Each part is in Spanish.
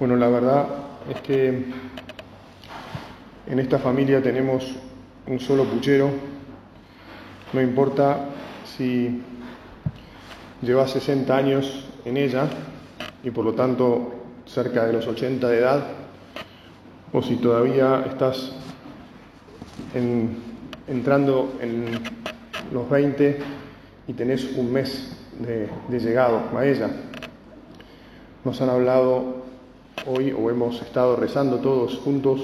Bueno, la verdad es que en esta familia tenemos un solo puchero, no importa si llevas 60 años en ella y por lo tanto cerca de los 80 de edad, o si todavía estás entrando en los 20 y tenés un mes de, de llegado a ella. Nos han hablado hoy o hemos estado rezando todos juntos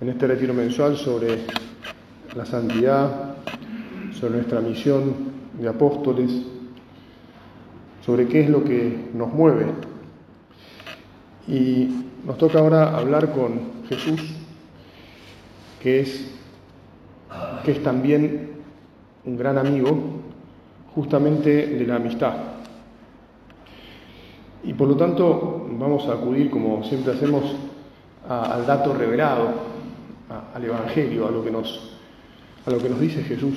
en este retiro mensual sobre la santidad, sobre nuestra misión de apóstoles, sobre qué es lo que nos mueve. Y nos toca ahora hablar con Jesús, que es, que es también un gran amigo justamente de la amistad. Y por lo tanto vamos a acudir, como siempre hacemos, al dato revelado, al Evangelio, a lo, que nos, a lo que nos dice Jesús.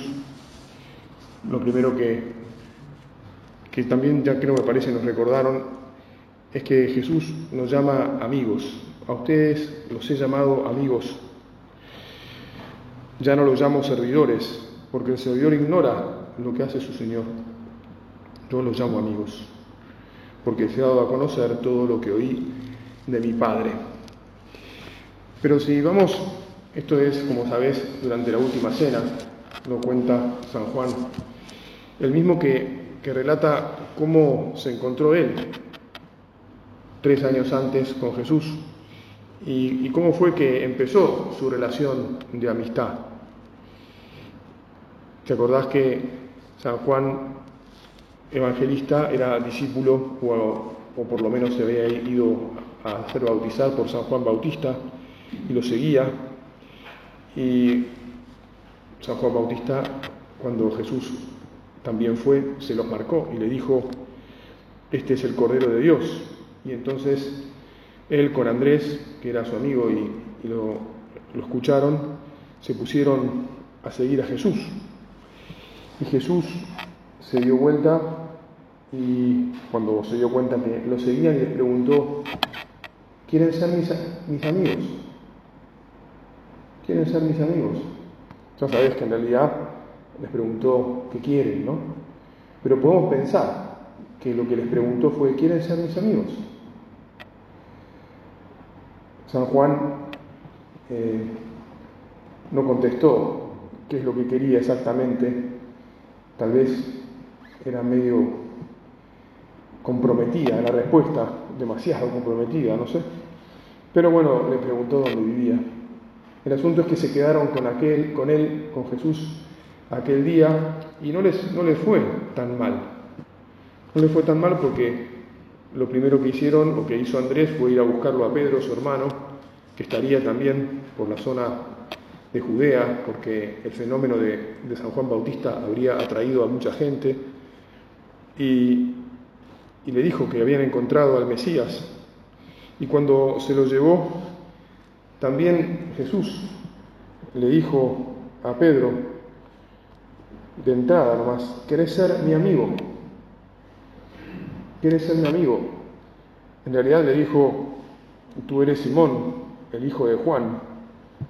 Lo primero que, que también ya creo me parece nos recordaron es que Jesús nos llama amigos. A ustedes los he llamado amigos. Ya no los llamo servidores, porque el servidor ignora lo que hace su Señor. Yo los llamo amigos porque se ha dado a conocer todo lo que oí de mi Padre. Pero si vamos, esto es, como sabes, durante la última cena, lo cuenta San Juan, el mismo que, relata cómo se encontró él tres años antes con Jesús y, y cómo fue que empezó su relación de amistad. ¿Te acordás que San Juan evangelista era discípulo, o, por lo menos se había ido a ser bautizar por San Juan Bautista y lo seguía. Y San Juan Bautista, cuando Jesús también fue, se los marcó y le dijo, este es el Cordero de Dios. Y entonces él con Andrés, que era su amigo y, lo, lo escucharon, se pusieron a seguir a Jesús. Y Jesús se dio vuelta y cuando se dio cuenta que lo seguían, le preguntó, ¿quieren ser mis, mis amigos? ¿Quieren ser mis amigos? Ya sabes que en realidad les preguntó qué quieren, ¿no? Pero podemos pensar que lo que les preguntó fue, ¿quieren ser mis amigos? San Juan eh, no contestó qué es lo que quería exactamente, tal vez era medio comprometida la respuesta, demasiado comprometida, no sé. Pero bueno, le preguntó dónde vivía. El asunto es que se quedaron con, aquel, con él, con Jesús, aquel día y no les, no les fue tan mal. No les fue tan mal porque lo primero que hicieron, lo que hizo Andrés, fue ir a buscarlo a Pedro, su hermano, que estaría también por la zona de Judea, porque el fenómeno de San Juan Bautista habría atraído a mucha gente y, le dijo que habían encontrado al Mesías. Y cuando se lo llevó, también Jesús le dijo a Pedro, de entrada nomás, ¿querés ser mi amigo? ¿Quieres ser mi amigo? En realidad le dijo, tú eres Simón, el hijo de Juan,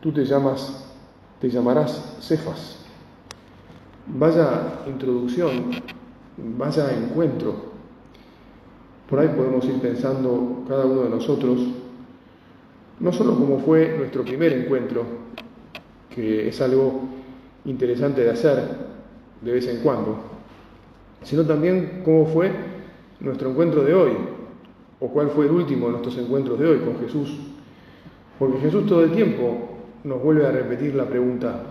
tú te llamas, te llamarás Cefas. Vaya introducción vaya encuentro. Por ahí podemos ir pensando cada uno de nosotros, no solo como fue nuestro primer encuentro, que es algo interesante de hacer de vez en cuando, sino también cómo fue nuestro encuentro de hoy, o cuál fue el último de nuestros encuentros de hoy con Jesús. Porque Jesús todo el tiempo nos vuelve a repetir la pregunta,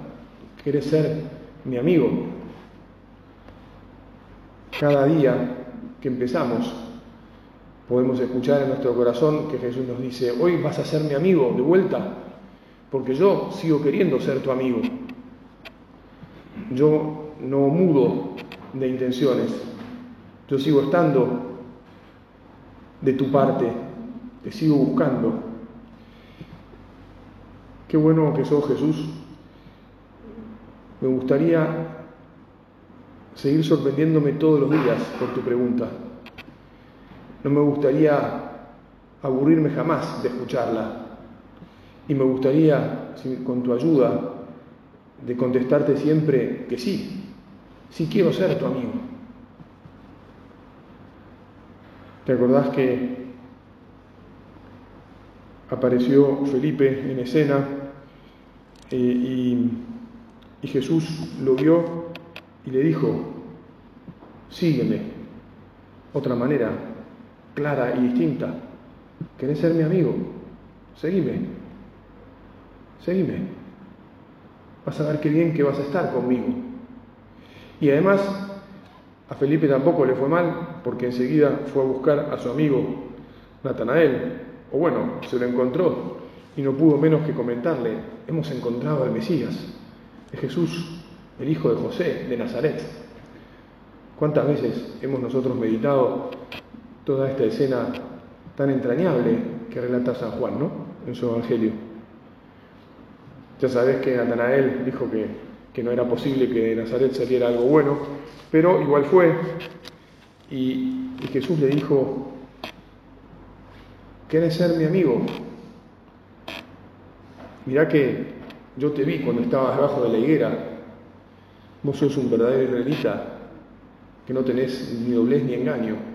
¿quieres ser mi amigo? cada día que empezamos, Podemos escuchar en nuestro corazón que Jesús nos dice, hoy vas a ser mi amigo de vuelta, porque yo sigo queriendo ser tu amigo. Yo no mudo de intenciones, yo sigo estando de tu parte, te sigo buscando. Qué bueno que sos Jesús. Me gustaría seguir sorprendiéndome todos los días por tu pregunta. No me gustaría aburrirme jamás de escucharla. Y me gustaría, con tu ayuda, de contestarte siempre que sí, sí quiero ser tu amigo. ¿Te acordás que apareció Felipe en escena eh, y, y Jesús lo vio y le dijo, sígueme, otra manera clara y distinta. ¿Querés ser mi amigo? Seguime, seguime. Vas a ver qué bien que vas a estar conmigo. Y además a Felipe tampoco le fue mal, porque enseguida fue a buscar a su amigo Natanael, o bueno, se lo encontró y no pudo menos que comentarle, hemos encontrado al Mesías, es Jesús, el hijo de José, de Nazaret. ¿Cuántas veces hemos nosotros meditado toda esta escena tan entrañable que relata San Juan, ¿no? En su Evangelio. Ya sabes que Natanael dijo que, que no era posible que de Nazaret saliera algo bueno, pero igual fue. Y, Jesús le dijo, ¿quieres ser mi amigo? Mirá que yo te vi cuando estabas debajo de la higuera. Vos sos un verdadero israelita, que no tenés ni doblez ni engaño.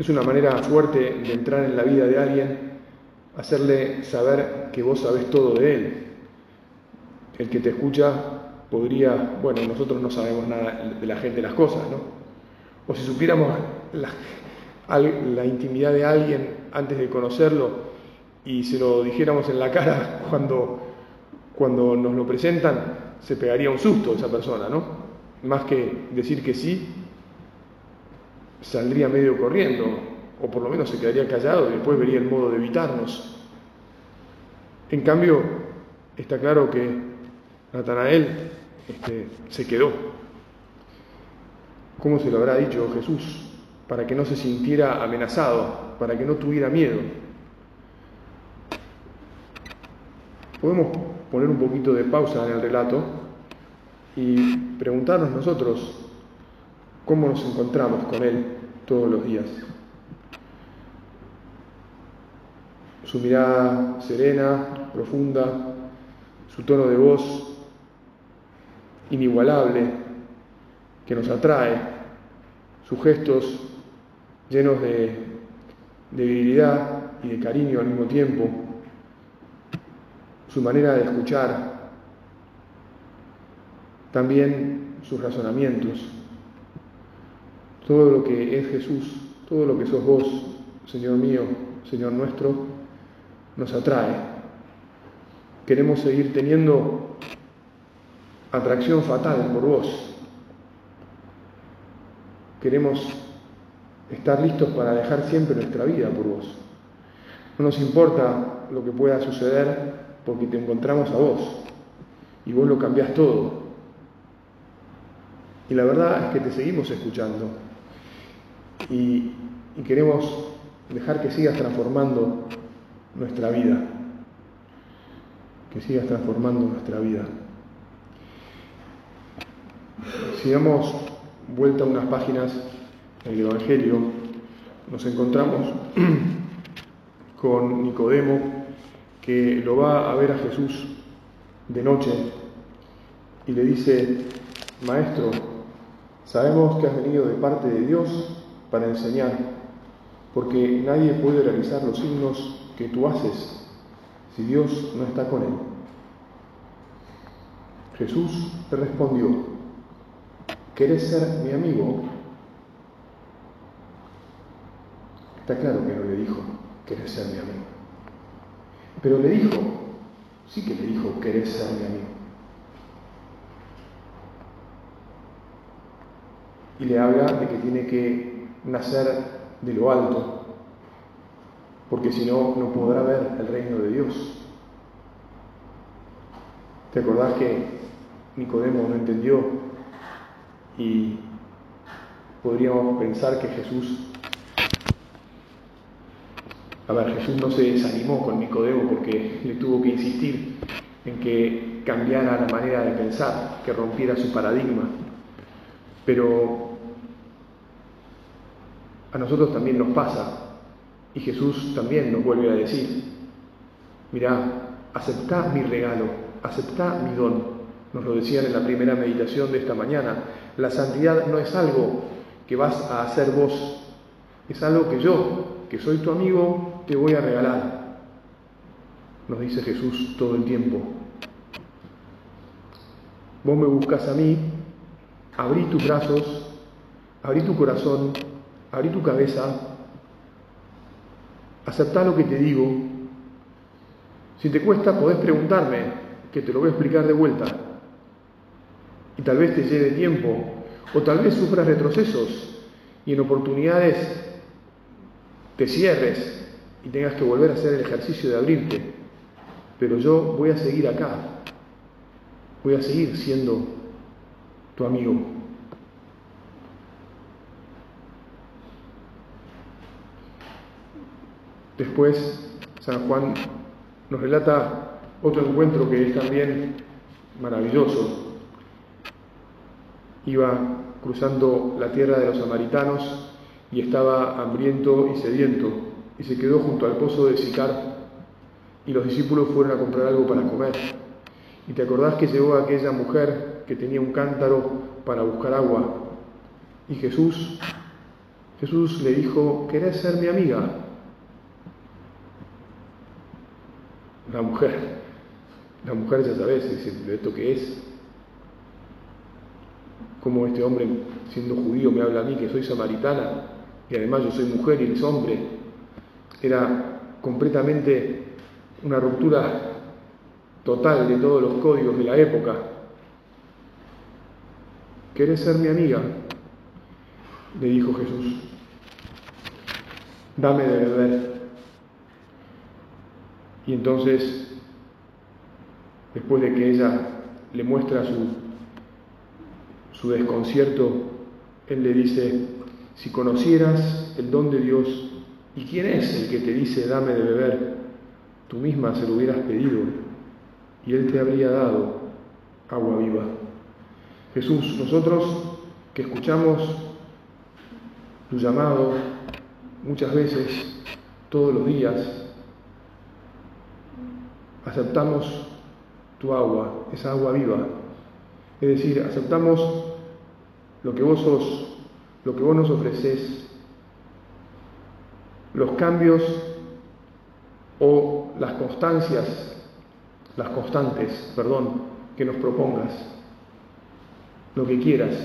Es una manera fuerte de entrar en la vida de alguien, hacerle saber que vos sabés todo de él. El que te escucha podría, bueno, nosotros no sabemos nada de la gente las cosas, ¿no? O si supiéramos la, intimidad de alguien antes de conocerlo y se lo dijéramos en la cara cuando, cuando nos lo presentan, se pegaría un susto esa persona, ¿no? Más que decir que sí, saldría medio corriendo, o por lo menos se quedaría callado y después vería el modo de evitarnos. En cambio, está claro que Natanael este, se quedó. ¿Cómo se lo habrá dicho Jesús? Para que no se sintiera amenazado, para que no tuviera miedo. Podemos poner un poquito de pausa en el relato y preguntarnos nosotros cómo nos encontramos con Él todos los días. Su mirada serena, profunda, su tono de voz inigualable que nos atrae, sus gestos llenos de, debilidad y de cariño al mismo tiempo, su manera de escuchar, también sus razonamientos, todo lo que es Jesús, todo lo que sos vos, Señor mío, Señor nuestro, nos atrae. Queremos seguir teniendo atracción fatal por vos. Queremos estar listos para dejar siempre nuestra vida por vos. No nos importa lo que pueda suceder porque te encontramos a vos y vos lo cambiás todo. Y la verdad es que te seguimos escuchando y, queremos dejar que sigas transformando nuestra vida, que sigas transformando nuestra vida. Si damos vuelta a unas páginas del Evangelio, nos encontramos con Nicodemo, que lo va a ver a Jesús de noche y le dice, Maestro, sabemos que has venido de parte de Dios para enseñar, porque nadie puede realizar los signos que tú haces si Dios no está con él. Jesús le respondió, ¿Querés ser mi amigo? Está claro que no le dijo, ¿querés ser mi amigo? Pero le dijo, sí que le dijo, ¿querés ser mi amigo? Y le habla de que tiene que nacer de lo alto, porque si no, no podrá ver el reino de Dios. ¿Te acordás que Nicodemo no entendió y podríamos pensar que Jesús, a ver, Jesús no se desanimó con Nicodemo porque le tuvo que insistir en que cambiara la manera de pensar, que rompiera su paradigma. Pero a nosotros también nos pasa y Jesús también nos vuelve a decir, mirá, aceptá mi regalo, aceptá mi don. Nos lo decían en la primera meditación de esta mañana. La santidad no es algo que vas a hacer vos, es algo que yo, que soy tu amigo, te voy a regalar. Nos dice Jesús todo el tiempo. Vos me buscas a mí, abrí tus brazos, abrí tu corazón, abrí tu cabeza, aceptá lo que te digo. Si te cuesta, podés preguntarme, que te lo voy a explicar de vuelta. Y tal vez te lleve tiempo, o tal vez sufras retrocesos y en oportunidades te cierres y tengas que volver a hacer el ejercicio de abrirte. Pero yo voy a seguir acá, voy a seguir siendo tu amigo. Después, San Juan nos relata otro encuentro que es también maravilloso. Iba cruzando la tierra de los samaritanos y estaba hambriento y sediento y se quedó junto al pozo de Sicar y los discípulos fueron a comprar algo para comer. Y te acordás que llegó aquella mujer que tenía un cántaro para buscar agua y Jesús Jesús le dijo, ¿querés ser mi amiga? La mujer, la mujer ya sabes, dice, ¿esto qué es? ¿Cómo este hombre, siendo judío, me habla a mí que soy samaritana y además yo soy mujer y él es hombre? Era completamente una ruptura total de todos los códigos de la época. ¿Querés ser mi amiga? Le dijo Jesús. Dame de beber. Y entonces, después de que ella le muestra su, su desconcierto, él le dice, si conocieras el don de Dios y quién es el que te dice dame de beber, tú misma se lo hubieras pedido y él te habría dado agua viva. Jesús, nosotros que escuchamos tu llamado muchas veces, todos los días, aceptamos tu agua, esa agua viva. Es decir, aceptamos lo que vos sos, lo que vos nos ofreces, los cambios o las constancias, las constantes, perdón, que nos propongas, lo que quieras,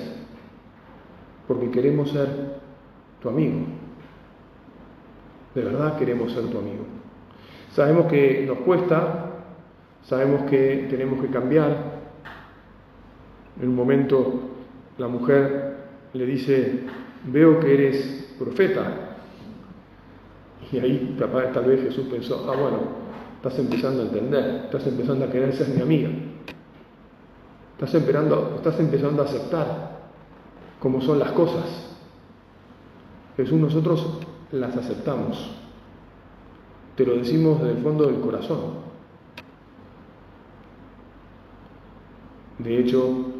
porque queremos ser tu amigo. De verdad queremos ser tu amigo. Sabemos que nos cuesta, sabemos que tenemos que cambiar. En un momento la mujer le dice, veo que eres profeta. Y ahí tal vez Jesús pensó, ah bueno, estás empezando a entender, estás empezando a querer ser mi amiga. Estás empezando, estás empezando a aceptar cómo son las cosas. Jesús nosotros las aceptamos. Te lo decimos desde el fondo del corazón. De hecho,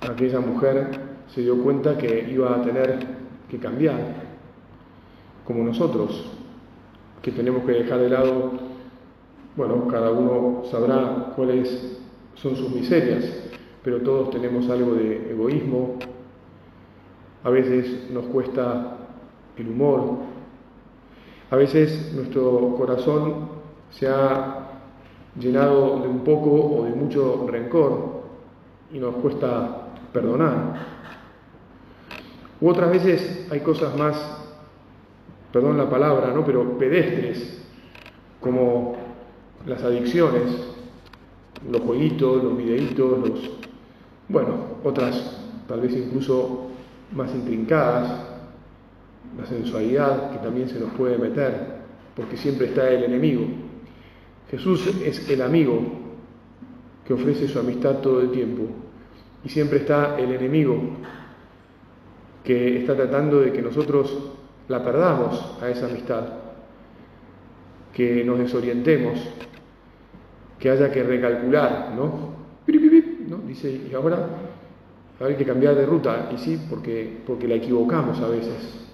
aquella mujer se dio cuenta que iba a tener que cambiar, como nosotros, que tenemos que dejar de lado, bueno, cada uno sabrá cuáles son sus miserias, pero todos tenemos algo de egoísmo, a veces nos cuesta el humor, a veces nuestro corazón se ha llenado de un poco o de mucho rencor y nos cuesta perdonar. U otras veces hay cosas más, perdón la palabra, ¿no? pero pedestres, como las adicciones, los jueguitos, los videitos, los, bueno, otras tal vez incluso más intrincadas, la sensualidad que también se nos puede meter, porque siempre está el enemigo. Jesús es el amigo que ofrece su amistad todo el tiempo y siempre está el enemigo que está tratando de que nosotros la perdamos a esa amistad, que nos desorientemos, que haya que recalcular, ¿no? ¿no? Dice, y ahora hay que cambiar de ruta, y sí, porque, porque la equivocamos a veces.